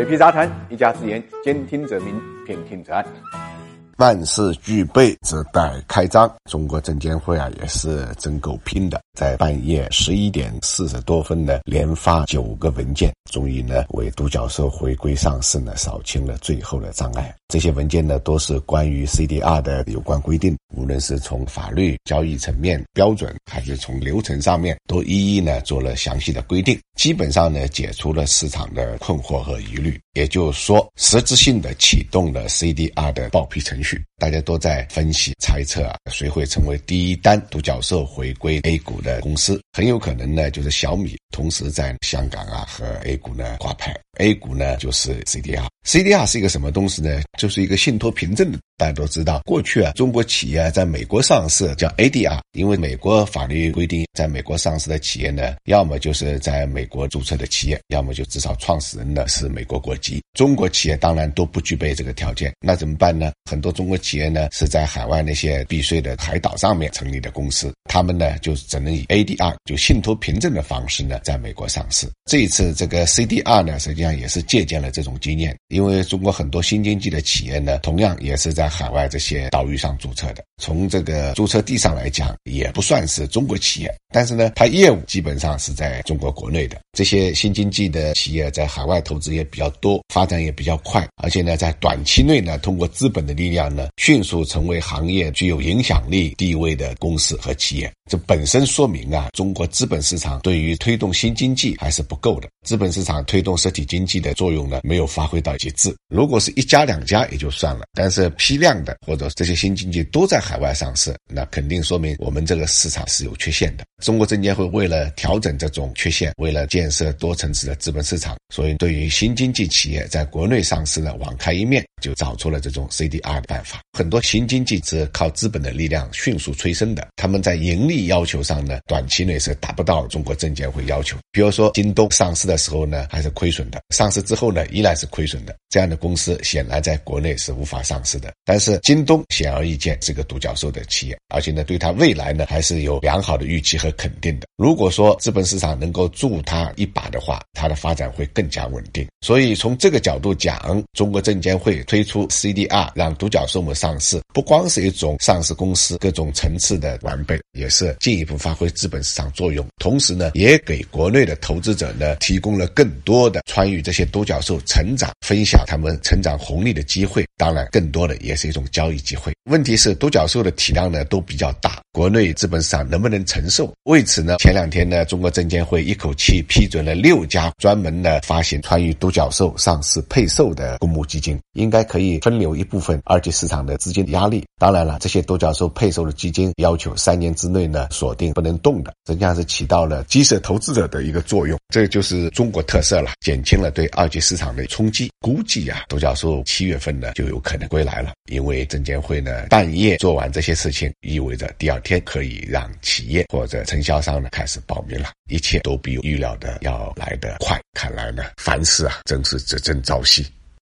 水皮杂谈，一家之言，兼听则明，偏听则暗。万事俱备，只待开张。中国证监会啊，也是真够拼的，在半夜十一点四十多分呢，连发九个文件，终于呢，为独角兽回归上市呢，扫清了最后的障碍。这些文件呢，都是关于 CDR 的有关规定，无论是从法律、交易层面标准，还是从流程上面，都一一呢做了详细的规定。基本上呢，解除了市场的困惑和疑虑，也就是说，实质性的启动了 CDR 的报批程序。大家都在分析猜测啊，谁会成为第一单独角兽回归 A 股的公司？很有可能呢，就是小米，同时在香港啊和 A 股呢挂牌。A 股呢就是 CDR。CDR 是一个什么东西呢？就是一个信托凭证。大家都知道，过去啊，中国企业在美国上市叫 ADR，因为美国法律规定，在美国上市的企业呢，要么就是在美国注册的企业，要么就至少创始人呢是美国国籍。中国企业当然都不具备这个条件，那怎么办呢？很多中国企业呢是在海外那些避税的海岛上面成立的公司，他们呢就只能以 ADR 就信托凭证的方式呢在美国上市。这一次这个 CDR 呢，实际上也是借鉴了这种经验，因为中国很多新经济的企业呢，同样也是在海外这些岛屿上注册的。从这个注册地上来讲，也不算是中国企业，但是呢，它业务基本上是在中国国内的。这些新经济的企业在海外投资也比较多，发展也比较快，而且呢，在短期内呢，通过资本的力量呢，迅速成为行业具有影响力地位的公司和企业。这本身说明啊，中国资本市场对于推动新经济还是不够的。资本市场推动实体经济的作用呢，没有发挥到极致。如果是一家两家也就算了，但是批量的或者这些新经济都在海外上市，那肯定说明我们这个市场是有缺陷的。中国证监会为了调整这种缺陷，为了建设多层次的资本市场，所以对于新经济企业在国内上市呢，网开一面，就找出了这种 CDR 的办法。很多新经济是靠资本的力量迅速催生的，他们在盈利要求上呢，短期内是达不到中国证监会要求。比如说京东上市的时候呢，还是亏损的；上市之后呢，依然是亏损的。这样的公司显然在国内是无法上市的。但是京东显而易见是个独角兽的企业，而且呢，对它未来呢还是有良好的预期和肯定的。如果说资本市场能够助它一把的话，它的发展会更加稳定。所以从这个角度讲，中国证监会推出 CDR 让独角兽们上市，不光是一种上市公司各种层次的完备，也是进一步发挥资本市场作用。同时呢，也给国内的投资者呢提供了更多的穿与这些独角兽成长、分享他们成长红利的机会。当然，更多的也是一种交易机会。问题是独角兽的体量呢都比较大，国内资本市场能不能承受？为此呢，前两天呢，中国证监会一口气批准了六家专门的发行参与独角兽上市配售的公募基金，应该可以分流一部分二级市场的资金压力。当然了，这些独角兽配售的基金要求三年之内呢锁定不能动的，实际上是起到了激射投资者的一个作用，这就是中国特色了，减轻了对二级市场的冲击。估计啊，独角兽七月份呢就有可能归来了，因为证监会呢半夜做完这些事情，意味着第二天可以让企业或者承销商呢开始报名了，一切都比预料的要来得快。看来呢，凡事啊真是只争朝夕。